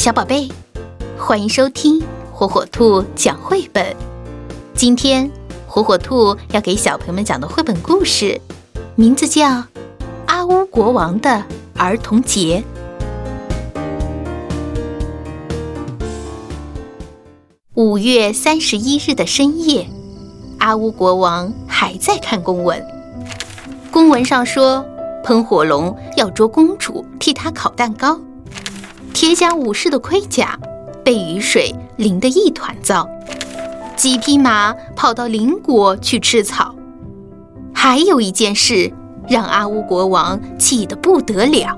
小宝贝，欢迎收听火火兔讲绘本。今天火火兔要给小朋友们讲的绘本故事，名字叫《阿乌国王的儿童节》。五月三十一日的深夜，阿乌国王还在看公文。公文上说，喷火龙要捉公主，替她烤蛋糕。铁甲武士的盔甲被雨水淋得一团糟，几匹马跑到邻国去吃草。还有一件事让阿乌国王气得不得了：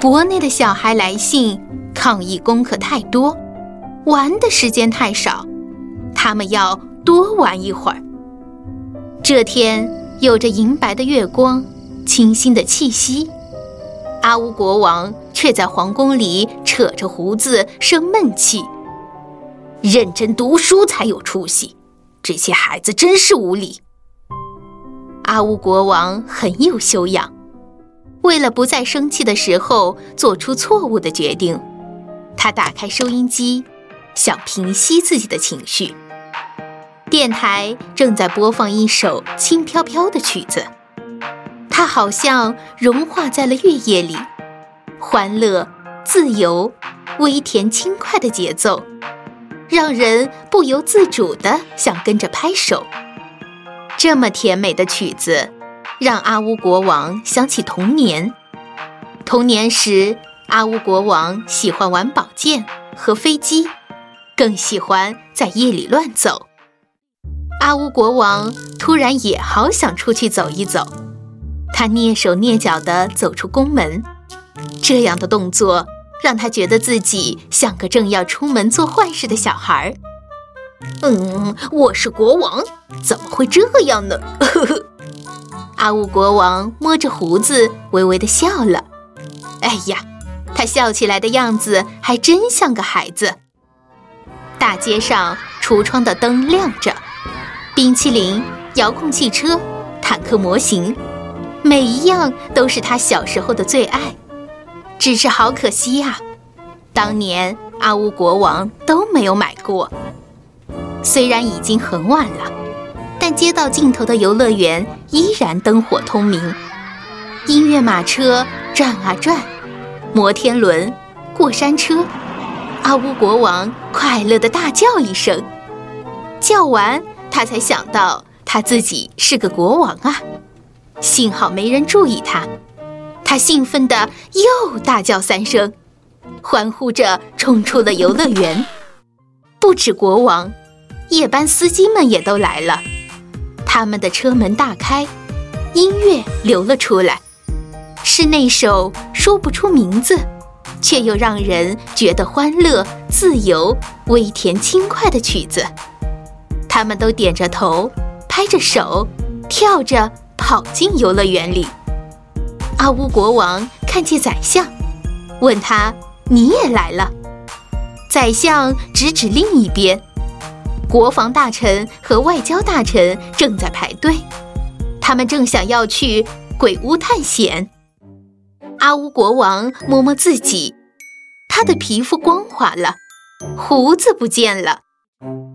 国内的小孩来信抗议功课太多，玩的时间太少，他们要多玩一会儿。这天有着银白的月光，清新的气息。阿乌国王却在皇宫里扯着胡子生闷气。认真读书才有出息，这些孩子真是无礼。阿乌国王很有修养，为了不在生气的时候做出错误的决定，他打开收音机，想平息自己的情绪。电台正在播放一首轻飘飘的曲子。它好像融化在了月夜里，欢乐、自由、微甜、轻快的节奏，让人不由自主地想跟着拍手。这么甜美的曲子，让阿乌国王想起童年。童年时，阿乌国王喜欢玩宝剑和飞机，更喜欢在夜里乱走。阿乌国王突然也好想出去走一走。他蹑手蹑脚地走出宫门，这样的动作让他觉得自己像个正要出门做坏事的小孩儿。嗯，我是国王，怎么会这样呢？阿武国王摸着胡子，微微地笑了。哎呀，他笑起来的样子还真像个孩子。大街上橱窗的灯亮着，冰淇淋、遥控汽车、坦克模型。每一样都是他小时候的最爱，只是好可惜呀，当年阿乌国王都没有买过。虽然已经很晚了，但街道尽头的游乐园依然灯火通明，音乐马车转啊转，摩天轮、过山车，阿乌国王快乐的大叫一声，叫完他才想到他自己是个国王啊。幸好没人注意他，他兴奋地又大叫三声，欢呼着冲出了游乐园。不止国王，夜班司机们也都来了。他们的车门大开，音乐流了出来，是那首说不出名字，却又让人觉得欢乐、自由、微甜、轻快的曲子。他们都点着头，拍着手，跳着。跑进游乐园里，阿乌国王看见宰相，问他：“你也来了？”宰相指指另一边，国防大臣和外交大臣正在排队，他们正想要去鬼屋探险。阿乌国王摸摸自己，他的皮肤光滑了，胡子不见了，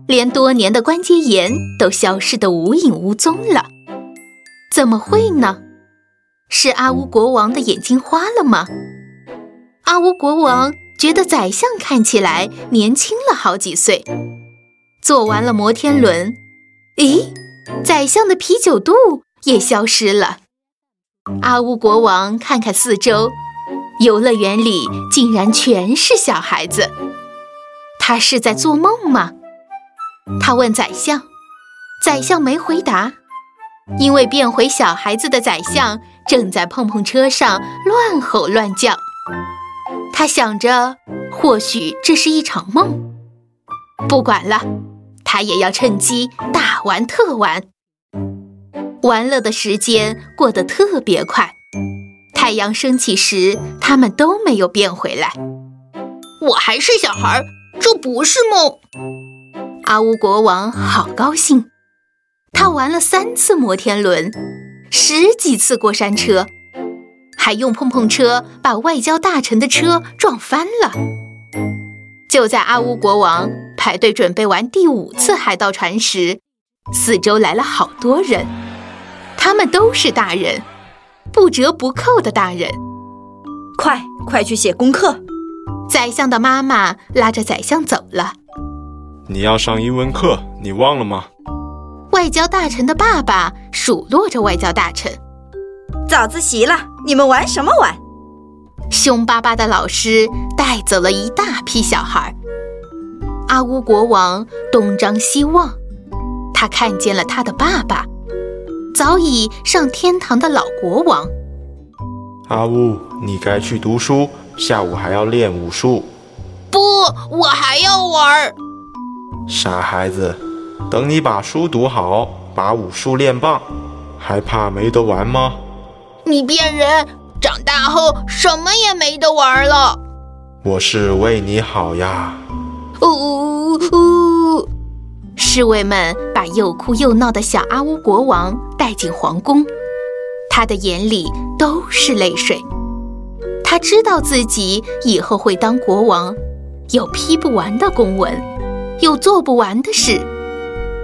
连多年的关节炎都消失得无影无踪了。怎么会呢？是阿乌国王的眼睛花了吗？阿乌国王觉得宰相看起来年轻了好几岁。坐完了摩天轮，咦，宰相的啤酒肚也消失了。阿乌国王看看四周，游乐园里竟然全是小孩子。他是在做梦吗？他问宰相，宰相没回答。因为变回小孩子的宰相正在碰碰车上乱吼乱叫，他想着或许这是一场梦。不管了，他也要趁机大玩特玩。玩乐的时间过得特别快，太阳升起时，他们都没有变回来。我还是小孩，这不是梦。阿乌国王好高兴。他玩了三次摩天轮，十几次过山车，还用碰碰车把外交大臣的车撞翻了。就在阿乌国王排队准备玩第五次海盗船时，四周来了好多人，他们都是大人，不折不扣的大人。快快去写功课！宰相的妈妈拉着宰相走了。你要上英文课，你忘了吗？外交大臣的爸爸数落着外交大臣。早自习了，你们玩什么玩？凶巴巴的老师带走了一大批小孩。阿乌国王东张西望，他看见了他的爸爸，早已上天堂的老国王。阿乌，你该去读书，下午还要练武术。不，我还要玩。傻孩子，等你把书读好，把武术练棒，还怕没得玩吗？你骗人！长大后什么也没得玩了。我是为你好呀。呜呜！侍卫们把又哭又闹的小阿乌国王带进皇宫，他的眼里都是泪水。他知道自己以后会当国王，有批不完的公文，有做不完的事，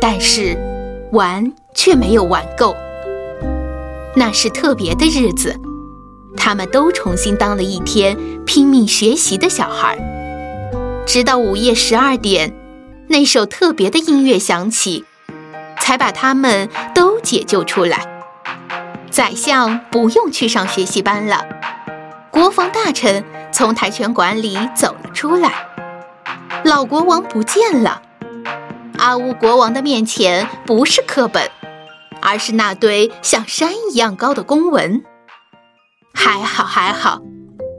但是玩却没有玩够。那是特别的日子。他们都重新当了一天拼命学习的小孩，直到午夜十二点，那首特别的音乐响起，才把他们都解救出来。宰相不用去上学习班了，国防大臣从跆拳馆里走了出来，老国王不见了。阿乌国王的面前不是课本，而是那堆像山一样高的公文。还好，还好，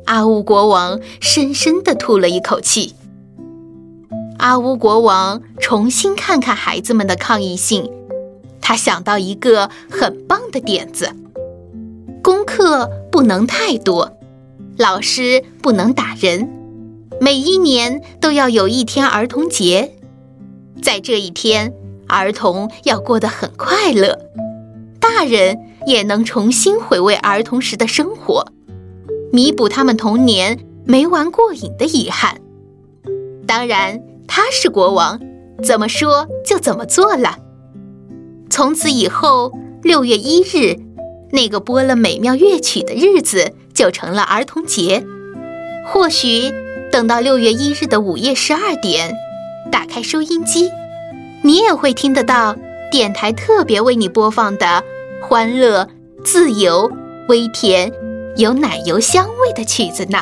阿乌国王深深地吐了一口气。阿乌国王重新看看孩子们的抗议信，他想到一个很棒的点子：功课不能太多，老师不能打人，每一年都要有一天儿童节，在这一天，儿童要过得很快乐，大人。也能重新回味儿童时的生活，弥补他们童年没玩过瘾的遗憾。当然，他是国王，怎么说就怎么做了。从此以后，六月一日，那个播了美妙乐曲的日子，就成了儿童节。或许等到六月一日的午夜十二点，打开收音机，你也会听得到电台特别为你播放的。欢乐、自由、微甜，有奶油香味的曲子呢。